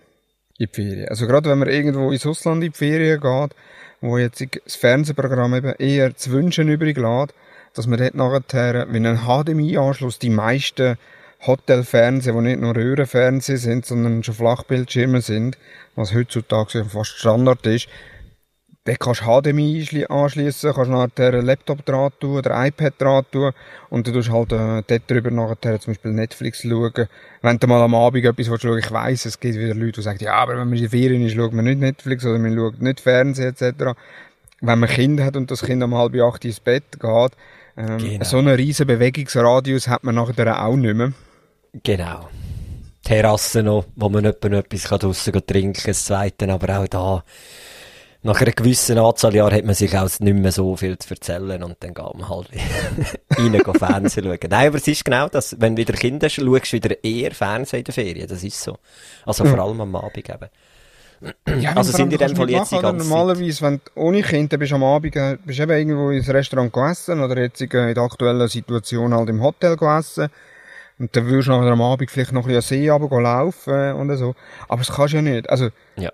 S3: in die Ferien. Also gerade wenn man irgendwo ins Ausland in die Ferien geht, wo jetzt das Fernsehprogramm eben eher zu wünschen übrig lässt, dass man dort nachher mit einem HDMI-Anschluss die meisten Hotelfernsehen, die nicht nur Röhrenfernsehen sind, sondern schon Flachbildschirme sind, was heutzutage fast Standard ist, dann kannst du HDMI anschli- anschliessen, kannst nachher einen Laptop dran tun oder iPad dran tun und dann tust du halt äh, dort drüber nachher zum Beispiel Netflix schauen. Wenn du mal am Abend etwas willst schauen ich weiss, es gibt wieder Leute, die sagen, ja, aber wenn man in die Ferien ist, schaut man nicht Netflix oder man schaut nicht Fernsehen etc. Wenn man Kinder hat und das Kind um halb acht ins Bett geht, ähm,
S2: Genau.
S3: so einen riesen Bewegungsradius hat man nachher auch nicht mehr.
S2: Genau. Terrasse noch, wo man noch etwas kann draussen trinken, das zweite, aber auch da, nach einer gewissen Anzahl Jahren hat man sich auch nicht mehr so viel zu erzählen und dann geht man halt *laughs* rein Fernsehen schauen. Nein, aber es ist genau das, wenn du wieder Kinder schaust, schaust du wieder eher Fernsehen in der Ferien, das ist so. Also vor allem am Abend eben.
S3: Ja,
S2: Also sind die dann
S3: nicht
S2: jetzt die
S3: machen, Normalerweise, wenn du ohne Kind, dann bist am Abend, äh, bist du eben irgendwo ins Restaurant gegessen oder jetzt in der aktuellen Situation halt im Hotel gegessen. Und dann würdest du nachher am Abend vielleicht noch ein bisschen See runter laufen und so. Aber das kannst du ja nicht. Also,
S2: Ja.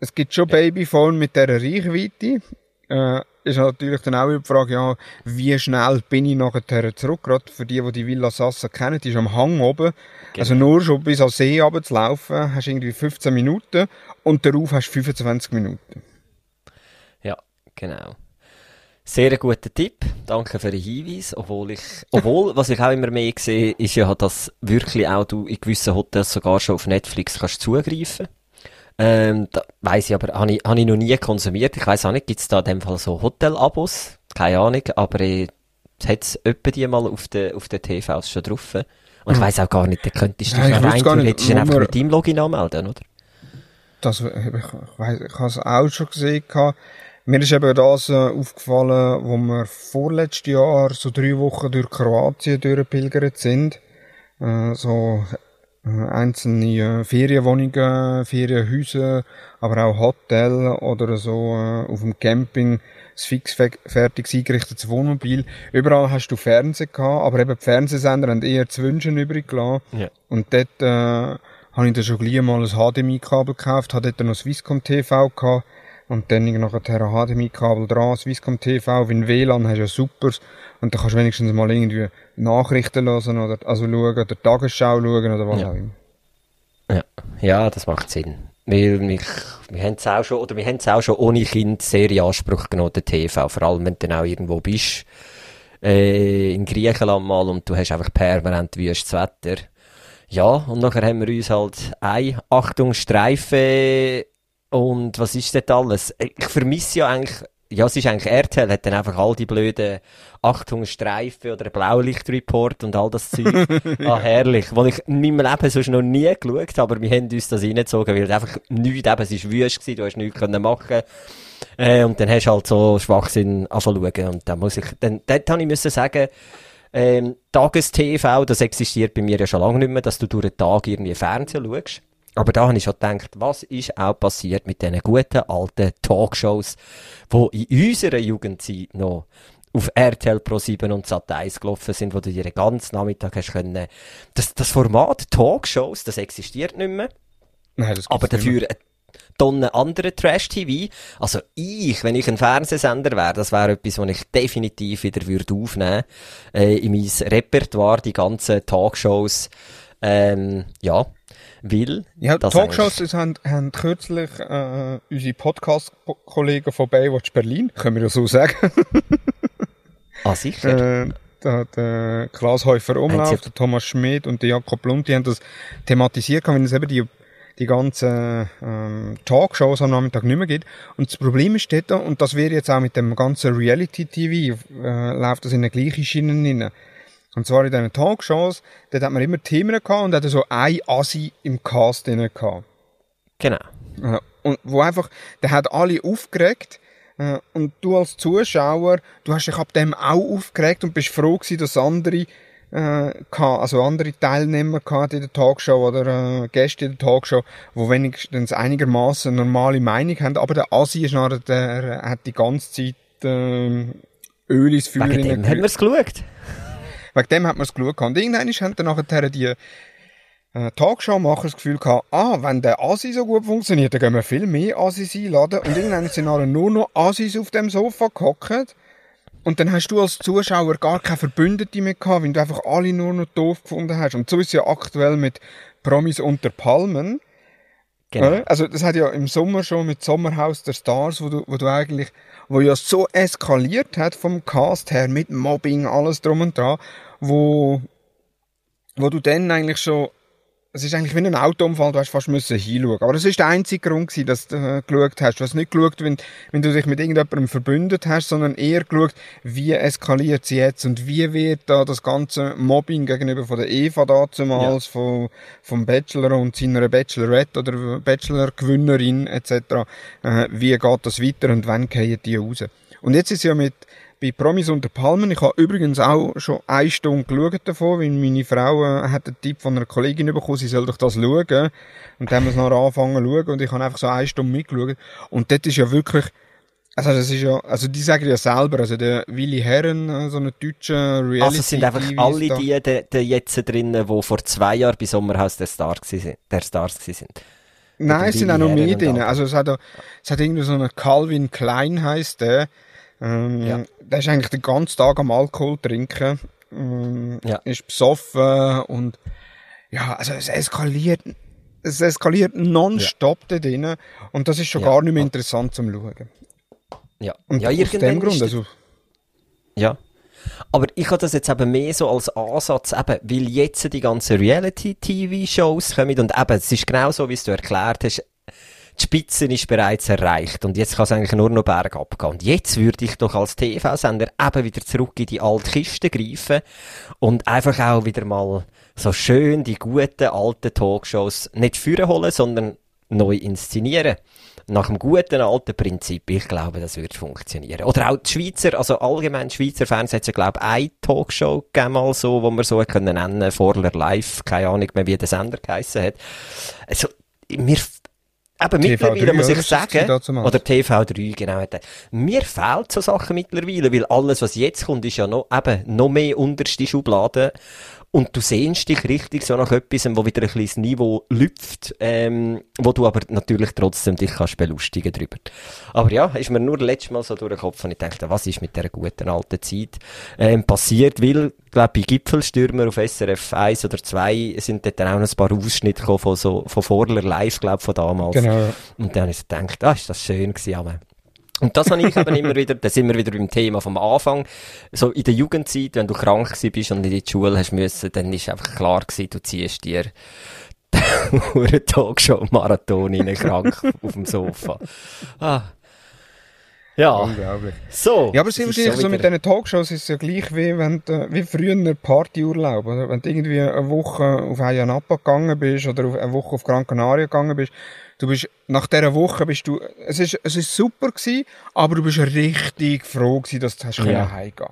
S3: es gibt schon Babyphone mit dieser Reichweite. Äh, ist natürlich dann auch die Frage, ja, wie schnell bin ich nachher zurück? Gerade für die, die die Villa Sassa kennen, die ist am Hang oben. Also nur schon bis an See runter zu laufen, hast du irgendwie 15 Minuten und darauf hast du 25 Minuten.
S2: Ja, genau. Sehr guter Tipp. Danke für den Hinweis. Obwohl ich, obwohl, was ich auch immer mehr sehe, ist ja, dass wirklich auch du in gewissen Hotels sogar schon auf Netflix kannst zugreifen. Ähm, da weiss ich aber, habe ich, hab ich noch nie konsumiert. Ich weiss auch nicht, gibt's da in dem Fall so Hotel-Abos? Keine Ahnung, aber äh, hat es die mal auf den, auf den TVs schon drauf. Und ich weiss auch gar nicht, da könntest du dich rein, du
S3: wo
S2: einfach mit deinem Login anmelden, oder?
S3: Das, ich, ich, weiss, ich habe es auch schon gesehen. gehabt. Mir ist eben das äh, aufgefallen, wo wir vorletztes Jahr so drei Wochen durch Kroatien durchgepilgert sind. Äh, so äh, einzelne Ferienwohnungen, Ferienhäuser, aber auch Hotel oder so äh, auf dem Camping das fix fe- fertig eingerichtetes Wohnmobil. Überall hast du Fernsehen gehabt, aber eben die Fernsehsender haben eher zu wünschen übrig gelassen.
S2: Ja.
S3: Und dort äh, habe ich dann schon gleich mal ein HDMI-Kabel gekauft, hatte dort noch Swisscom TV gehabt und dann nachher ein HDMI-Kabel dran, Swisscom TV, wenn WLAN hast du ja super und dann kannst du wenigstens mal irgendwie Nachrichten hören oder also schauen oder Tagesschau schauen oder was
S2: Ja.
S3: auch immer.
S2: Ja, ja, das macht Sinn. Weil mich, wir haben es auch schon, oder wir haben es auch schon ohne Kind sehr in Anspruch genommen, den TV. Vor allem, wenn du dann auch irgendwo bist, äh, in Griechenland mal und du hast einfach permanent wüstes Wetter. Ja, und nachher haben wir uns halt ein, Achtung, Streifen und was ist das alles? Ich vermisse ja eigentlich, ja, es ist eigentlich RTL, hat dann einfach all die blöden Achtung, Streifen oder Blaulichtreport und all das Zeug. *laughs* ah, herrlich. Was ich in meinem Leben sonst noch nie geschaut habe, aber wir haben uns das reingezogen, weil es einfach nichts, eben, es war wüst gewesen, du hast nichts können machen äh, und dann hast du halt so Schwachsinn anfangen. Und dann muss ich, dann, dort habe ich müssen sagen, ähm, Tages-TV, das existiert bei mir ja schon lange nicht mehr, dass du durch den Tag irgendwie Fernsehen schaust. Aber da habe ich schon gedacht, was ist auch passiert mit diesen guten alten Talkshows, die in unserer Jugendzeit noch auf RTL Pro 7 und Sat 1 gelaufen sind, wo du dir den ganzen Nachmittag hast können. Das, das Format Talkshows, das existiert nicht mehr.
S3: Nein, das
S2: Aber
S3: gibt's nicht
S2: dafür eine Tonne andere Trash-TV. Also ich, wenn ich ein Fernsehsender wäre, das wäre etwas, was ich definitiv wieder würde aufnehmen äh, in mein Repertoire, die ganzen Talkshows. Ähm, ja, weil...
S3: Ja,
S2: das
S3: Talkshows das haben, haben kürzlich äh, unsere Podcast-Kollegen von Baywatch Berlin, können wir ja so sagen,
S2: eigentlich- *laughs* Ah, sicher.
S3: äh, der, der Klaus Häufer
S2: Haben
S3: Umlauf, der Thomas Schmidt und der Jakob Lund, die haben das thematisiert, wenn es eben die, die ganzen ähm, Talkshows am Nachmittag nicht mehr gibt. Und das Problem ist dort, und das wäre jetzt auch mit dem ganzen Reality-TV, äh, läuft das in der gleichen Schiene rein. Und zwar in diesen Talkshows, dort hat man immer Themen gehabt und hat so ein Assi im Cast drin gehabt.
S2: Genau.
S3: Äh, Und wo einfach, der hat alle aufgeregt. äh, Und du als Zuschauer, du hast dich ab dem auch aufgeregt und bist froh gewesen, dass andere, äh, also andere Teilnehmer gehabt in der Talkshow oder äh, Gäste in der Talkshow, wo wenigstens einigermaßen normale Meinung haben. Aber der Asi ist nachher, der hat die ganze Zeit äh, Öl ins Feuer
S2: Wegen dem haben wir es geschaut.
S3: Wegen dem hat man es geschaut. Irgendwann haben dann nachher die äh, Talkshow-Macher das Gefühl gehabt, ah, wenn der Asi so gut funktioniert, dann können wir viel mehr Asis einladen. Und irgendwann sind nachher nur noch Asis auf dem Sofa gehockt. Und dann hast du als Zuschauer gar keine Verbündete mehr gehabt, weil du einfach alle nur noch doof gefunden hast. Und so ist es ja aktuell mit Promis unter Palmen.
S2: Genau.
S3: Also das hat ja im Sommer schon mit Sommerhaus der Stars, wo du, wo du eigentlich, wo ja so eskaliert hat vom Cast her mit Mobbing, alles drum und dran, wo, wo du dann eigentlich schon es ist eigentlich wie ein Autounfall, du hast fast müssen hinschauen. Aber das ist der einzige Grund gewesen, dass du äh, geschaut hast. Du hast nicht geschaut, wenn, wenn du dich mit irgendjemandem verbündet hast, sondern eher geschaut, wie eskaliert sie jetzt und wie wird da das ganze Mobbing gegenüber von der Eva damals, ja. von, vom Bachelor und seiner Bachelorette oder Bachelor-Gewinnerin etc., äh, wie geht das weiter und wann gehen die raus? Und jetzt ist ja mit bei Promis unter Palmen. Ich habe übrigens auch schon eine Stunde geschaut davon, weil meine Frau äh, hat einen Tipp von einer Kollegin bekommen, sie soll doch das schauen. Und dann haben wir es noch angefangen zu schauen und ich habe einfach so eine Stunde mitgeschaut. Und dort ist ja wirklich, also das ist ja, also die sagen ja selber, also der Willy Herren, äh, so ein deutscher Reality
S2: Also es sind einfach alle die, die, die jetzt drinnen, die vor zwei Jahren bei Sommerhaus der Stars sind, der Stars sind.
S3: Nein, es sind auch noch mehr drin. Also es hat, es hat irgendwie so einen Calvin Klein heisst der. Ähm, ja. Der ist eigentlich den ganzen Tag am Alkohol trinken. Ähm, ja. Ist besoffen und ja, also es eskaliert, es eskaliert nonstop ja. da drinnen und das ist schon ja. gar nicht mehr interessant zum Schauen.
S2: Ja,
S3: und
S2: ja,
S3: aus dem Grund, also...
S2: Ja. Aber ich habe das jetzt eben mehr so als Ansatz, eben, weil jetzt die ganzen Reality-TV-Shows kommen und eben, es ist genau so, wie du erklärt hast, die Spitze ist bereits erreicht und jetzt kann es eigentlich nur noch bergab gehen. Und jetzt würde ich doch als TV-Sender eben wieder zurück in die alte Kiste greifen und einfach auch wieder mal so schön die guten alten Talkshows nicht führen holen, sondern neu inszenieren. Nach dem guten alten Prinzip. Ich glaube, das wird funktionieren. Oder auch die Schweizer, also allgemein die Schweizer Fernsehen hat ja, glaube ich, eine Talkshow gegeben, mal so, wo man so können nennen, Vorler Live, keine Ahnung mehr, wie der Sender geheissen hat. Also, mir Eben, mittlerweile muss ich sagen, oder TV3, genau. Mir fehlt so Sachen mittlerweile, weil alles, was jetzt kommt, ist ja noch, eben, noch mehr unterste Schublade. Und du sehnst dich richtig so nach etwas, wo wieder ein kleines Niveau lüpft, ähm, wo du aber natürlich trotzdem dich kannst belustigen drüber. Aber ja, ist mir nur letztes Mal so durch den Kopf und ich dachte, was ist mit der guten alten Zeit ähm, passiert, weil, glaube bei Gipfelstürmer auf SRF 1 oder 2 sind dort dann auch noch ein paar Ausschnitte gekommen von so, von Vorler Live, glaube von damals. Genau. Und dann habe ich so gedacht, ah, ist das schön gewesen, aber und das habe ich eben immer wieder, da sind wir wieder beim Thema vom Anfang. So in der Jugendzeit, wenn du krank bist und in die Schule hast müssen, dann ist einfach klar gewesen, du ziehst dir *laughs* einen Talkshow-Marathon in krank *laughs* auf dem Sofa. Ah. Ja.
S3: Unglaublich. So. Ja, aber es ist wahrscheinlich so, so mit diesen Talkshows ist es ja gleich wie, wenn du, wie früher Partyurlaub, oder? Wenn du irgendwie eine Woche auf Ayanapa gegangen bist oder eine Woche auf Gran Canaria gegangen bist Du bist, nach dieser Woche bist du, es ist, es ist super gewesen, aber du bist richtig froh gewesen, dass du hast ja. heimgehen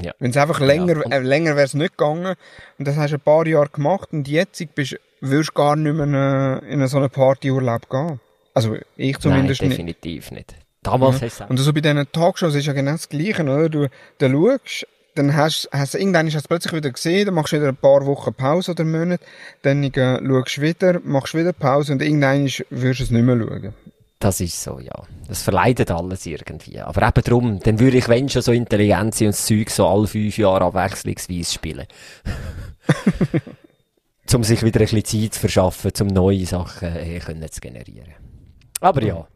S3: ja. Wenn es einfach länger, ja. äh, länger wäre es nicht gegangen. Und das hast du ein paar Jahre gemacht und jetzt bist, würdest du gar nicht mehr in, in so einen Partyurlaub gehen. Also, ich zumindest
S2: Nein, definitiv nicht. nicht. Damals
S3: ja. Und so bei diesen Talkshows ist ja genau das Gleiche, oder? Du, du schaust, dann hast, hast irgendwann hast du es plötzlich wieder gesehen, dann machst du wieder ein paar Wochen Pause oder Monate, dann äh, schaust du wieder, machst wieder Pause und irgendwann wirst du es nicht mehr schauen.
S2: Das ist so, ja. Das verleidet alles irgendwie. Aber eben drum, dann würde ich, wenn schon so intelligent sein und das Zeug so alle fünf Jahre abwechslungsweise spielen. *laughs* um sich wieder ein bisschen Zeit zu verschaffen, um neue Sachen äh, können zu generieren. Aber ja.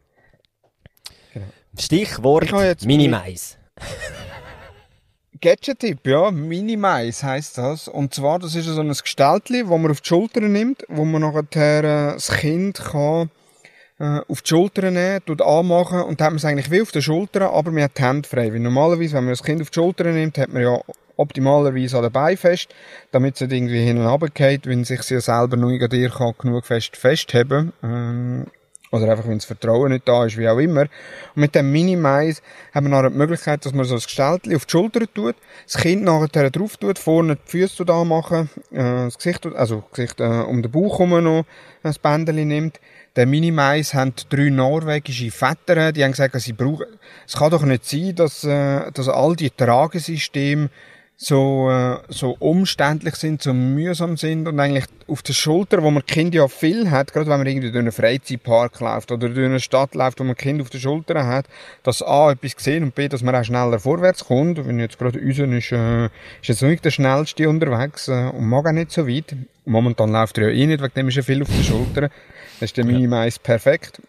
S2: Genau. Stichwort Minimize. *laughs*
S3: Gadget-Tipp, ja, Minimize heisst das. Und zwar, das ist so ein Gestaltli, wo man auf die Schulter nimmt, wo man nachher äh, das Kind kann äh, auf die Schulter nehmen, tut anmachen und dann hat man es eigentlich wie auf der Schulter, aber man hat die Hände frei. Weil normalerweise, wenn man das Kind auf die Schulter nimmt, hat man ja optimalerweise an den Beinen fest, damit es nicht irgendwie hin und runter geht, wenn sich sie selber nur genug fest festheben. Ähm, oder einfach, wenn das Vertrauen nicht da ist, wie auch immer. Und mit dem Minimize haben wir noch die Möglichkeit, dass man so ein Gestaltchen auf die Schulter tut, das Kind nachher drauf tut, vorne die Füße da machen, äh, das Gesicht, also Gesicht äh, um den Bauch herum noch ein Bändchen nimmt. Der Minimize haben drei norwegische Väter, die haben gesagt, sie brauchen, es kann doch nicht sein, dass, äh, dass all die Tragesysteme so, äh, so umständlich sind, so mühsam sind und eigentlich auf der Schulter, wo man Kind ja viel hat, gerade wenn man irgendwie durch einen Freizeitpark läuft oder durch eine Stadt läuft, wo man Kind auf der Schulter hat, dass A, etwas gesehen und B, dass man auch schneller vorwärts kommt. Wenn jetzt gerade unseren ist, äh, ist jetzt nicht der schnellste unterwegs äh, und mag auch nicht so weit. Momentan läuft er ja eh nicht, wegen dem ist er viel auf der Schulter. Das ist der Minimize perfekt.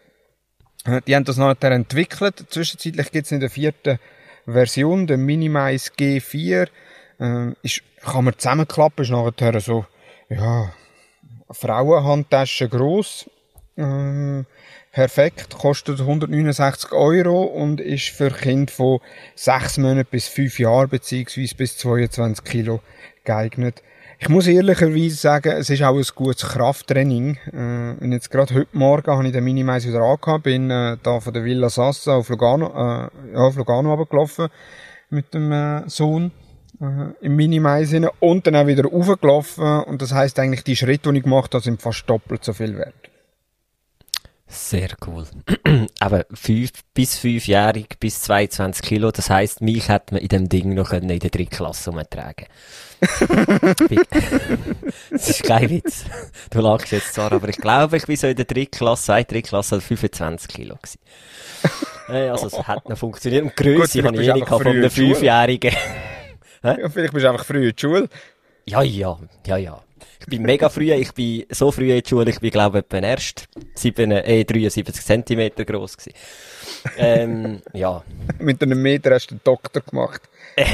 S3: Äh, die haben das nachher entwickelt. Zwischenzeitlich gibt es in der vierten Version, der Minimize G4, äh, ist, kann man zusammenklappen, ist nachher so, ja, Frauenhandtasche groß. Ähm, perfekt, kostet 169 Euro und ist für Kinder von 6 Monaten bis 5 Jahren beziehungsweise bis 22 Kilo geeignet. Ich muss ehrlicherweise sagen, es ist auch ein gutes Krafttraining. Äh, und jetzt gerade heute Morgen habe ich den Minimize wieder angehabt, bin äh, da von der Villa Sassa auf Lugano, äh, ja, auf Lugano runtergelaufen mit dem äh, Sohn äh, im Minimize und dann auch wieder raufgelaufen und das heisst eigentlich, die Schritte, die ich gemacht habe, sind fast doppelt so viel wert.
S2: Sehr cool. *clears throat* Aber fünf, bis fünfjährig, bis 22 Kilo, das heisst, mich hätte man in dem Ding noch in der dritten Klasse umtragen *laughs* Das ist kein Witz. Du lachst jetzt zwar, aber ich glaube, ich war so in der dritten Klasse, seit dritten Klasse 25 Kilo gewesen. Äh, also, es hat noch funktioniert. Und Größe habe ich eh nicht von einem Fünfjährigen.
S3: Ja, vielleicht bist du einfach früh in die Schule.
S2: Ja, ja, ja, ja. Ich bin mega früh, ich bin so früh in die Schule, ich bin glaube ich erst 7, äh, 73 cm groß gewesen. ähm, ja.
S3: Mit einem Meter hast du den Doktor gemacht. *laughs*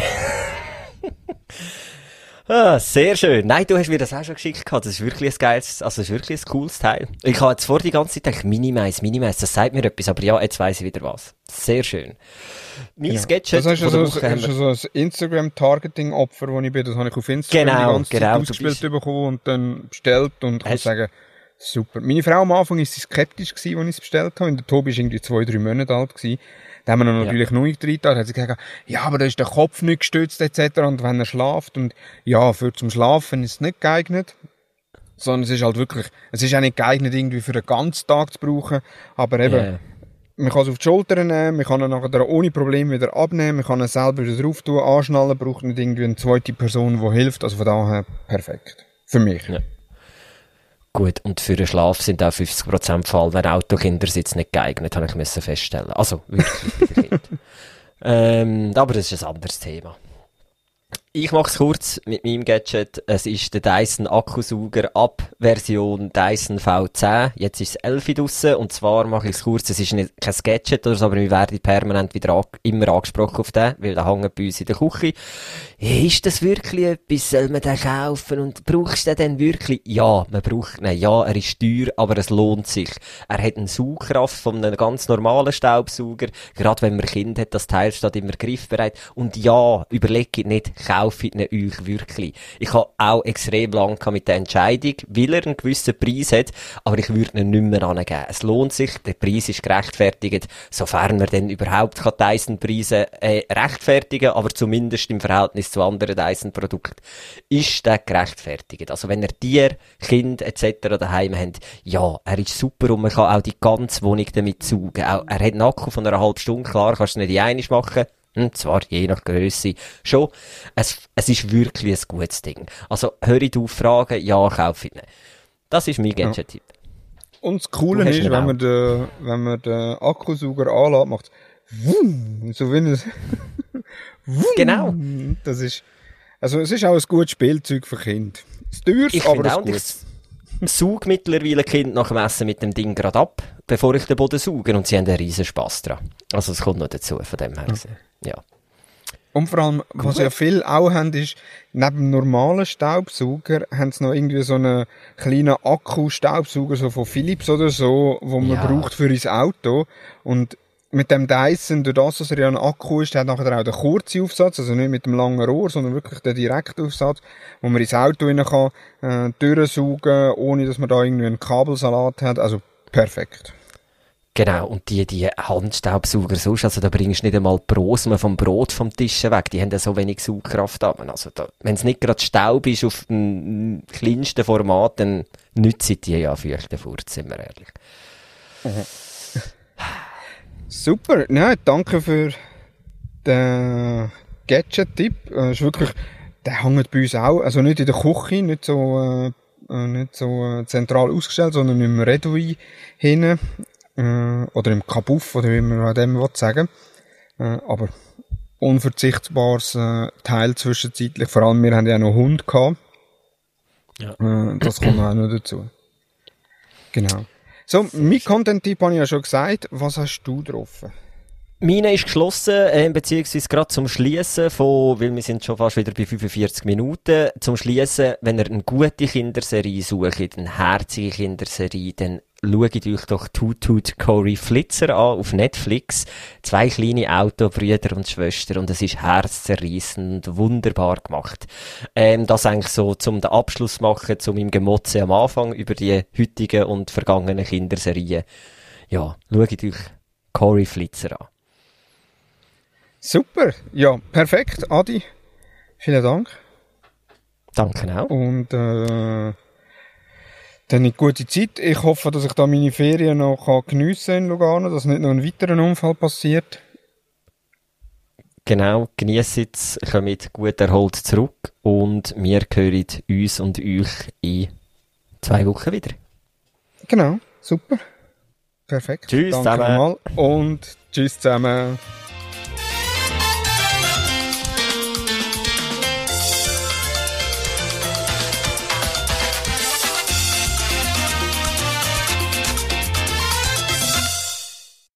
S2: Ah, sehr schön. Nein, du hast mir das auch schon geschickt gehabt. Das ist wirklich ein geiles, also das ist wirklich ein cooles Teil. Ich habe jetzt vor die ganze Zeit gedacht, Minimize, Minimize, das sagt mir etwas, aber ja, jetzt weiss ich wieder was. Sehr schön. Mein
S3: ja.
S2: Gadget
S3: das heißt also, Woche hast so ein Instagram-Targeting-Opfer, wo ich bin, das habe ich auf Instagram
S2: genau,
S3: die ganze
S2: genau,
S3: Zeit ausgespielt bekommen und dann bestellt und muss sagen, super. Meine Frau am Anfang ist sie skeptisch gewesen, als ich es bestellt habe, und der Tobi ist irgendwie zwei, drei Monate alt gewesen. Da haben wir noch natürlich ja. noch nicht drin hat sie gesagt, ja, aber da ist der Kopf nicht gestützt, etc. Und wenn er schlaft und, ja, für zum Schlafen ist es nicht geeignet. Sondern es ist halt wirklich, es ist auch nicht geeignet, irgendwie für einen ganzen Tag zu brauchen. Aber eben, yeah. man kann es auf die Schulter nehmen, man kann ihn nachher ohne Probleme wieder abnehmen, man kann ihn selber wieder drauf tun, anschnallen, braucht nicht irgendwie eine zweite Person, die hilft. Also von daher perfekt. Für mich. Ja.
S2: Gut, und für den Schlaf sind auch 50% Fall, wenn Autokindersitz nicht geeignet, habe ich müssen feststellen. Also, wirklich *laughs* ähm, aber das ist ein anderes Thema. Ich mache es kurz mit meinem Gadget. Es ist der Dyson Akkusauger ab Version Dyson V10. Jetzt ist es 11 draussen. Und zwar mache ich es kurz. Es ist nicht kein Gadget oder so, aber wir werden permanent wieder an, immer angesprochen auf den, weil der hängt bei uns in der Küche. Ist das wirklich etwas? Soll man den kaufen? Und brauchst du den denn wirklich? Ja, man braucht ihn. Ja, er ist teuer, aber es lohnt sich. Er hat eine Saugkraft von einem ganz normalen Staubsauger. Gerade wenn man Kind hat, das Teil steht immer griffbereit. Und ja, überlegt nicht, kaufen kaufe ich ihn euch wirklich. Ich habe auch extrem lang mit der Entscheidung, weil er einen gewissen Preis hat, aber ich würde ihn nicht mehr angeben. Es lohnt sich, der Preis ist gerechtfertigt, sofern man denn überhaupt kann Dyson-Preise äh, rechtfertigen, aber zumindest im Verhältnis zu anderen Dyson-Produkten ist der gerechtfertigt. Also wenn er Tier, Kind etc. daheim hat, ja, er ist super und man kann auch die ganze Wohnung damit saugen. Auch, er hat einen Akku von einer halben Stunde, klar, kannst du nicht in einig machen, hm, zwar je nach Größe schon. Es, es ist wirklich ein gutes Ding. Also, höre ich auf Fragen, ja, kaufe ich ihn. Das ist mein Gadget-Tipp.
S3: Und das Coole ist, wenn man, den, wenn man den Akkusauger anlässt, macht es so wie ein *laughs*
S2: Genau.
S3: Das ist, also es ist auch ein gutes Spielzeug für Kinder. Es teuer, aber es ist
S2: gut. saug mittlerweile Kind nach dem Essen mit dem Ding gerade ab, bevor ich den Boden sauge und sie haben einen riesen Spass dran. Also es kommt noch dazu, von dem her. Ja. Ja.
S3: Und vor allem, was ja viele auch haben, ist, neben dem normalen Staubsauger haben sie noch irgendwie so einen kleinen Akku-Staubsauger, so von Philips oder so, wo man ja. braucht für ein Auto. Und mit dem Dyson, durch das, dass er ja ein Akku ist, hat nachher auch den kurzen Aufsatz, also nicht mit dem langen Rohr, sondern wirklich den direkten Aufsatz, wo man ins Auto rein kann, äh, durchsaugen, ohne dass man da irgendwie einen Kabelsalat hat. Also perfekt.
S2: Genau, und die, die Handstaubsauger sonst, also da bringst du nicht einmal Prosmen vom Brot vom Tisch weg, die haben ja so wenig Saugkraft haben. Also wenn es nicht gerade Staub ist auf dem kleinsten Format, dann nützen die ja fürchten Furz, sind wir ehrlich.
S3: Mhm. Super, ja, danke für den Gadget-Tipp. Äh, ist wirklich, der hängt bei uns auch, also nicht in der Küche, nicht so, äh nicht so äh, zentral ausgestellt, sondern im Redui hinten äh, oder im Kabuff, oder wie man dem will sagen äh, aber unverzichtbares äh, Teil zwischenzeitlich. Vor allem, wir haben ja noch Hund gehabt. Ja. Äh, das kommt auch noch dazu. Genau. So, mein Content-Tipp habe ich ja schon gesagt. Was hast du drauf?
S2: Meine ist geschlossen, äh, beziehungsweise gerade zum Schließen von, weil wir sind schon fast wieder bei 45 Minuten, zum Schließen, wenn ihr eine gute Kinderserie sucht, eine herzige Kinderserie, dann schaut euch doch Toot Corey Flitzer an auf Netflix. Zwei kleine Autobrüder und Schwestern und es ist herzzerreißend wunderbar gemacht. Ähm, das eigentlich so zum den Abschluss machen, zu meinem Gemotze am Anfang über die heutigen und vergangenen Kinderserien. Ja, schaut euch Corey Flitzer an.
S3: Super, ja, perfekt, Adi. Vielen Dank.
S2: Danke auch.
S3: Und äh, dann eine gute Zeit. Ich hoffe, dass ich da meine Ferien noch kann geniessen in Lugano, dass nicht noch ein weiterer Unfall passiert.
S2: Genau, genießt es, kommt gut erholt zurück und wir hören uns und euch in zwei Wochen wieder.
S3: Genau, super. Perfekt.
S2: Tschüss
S3: Danke
S2: zusammen.
S3: Mal und tschüss zusammen.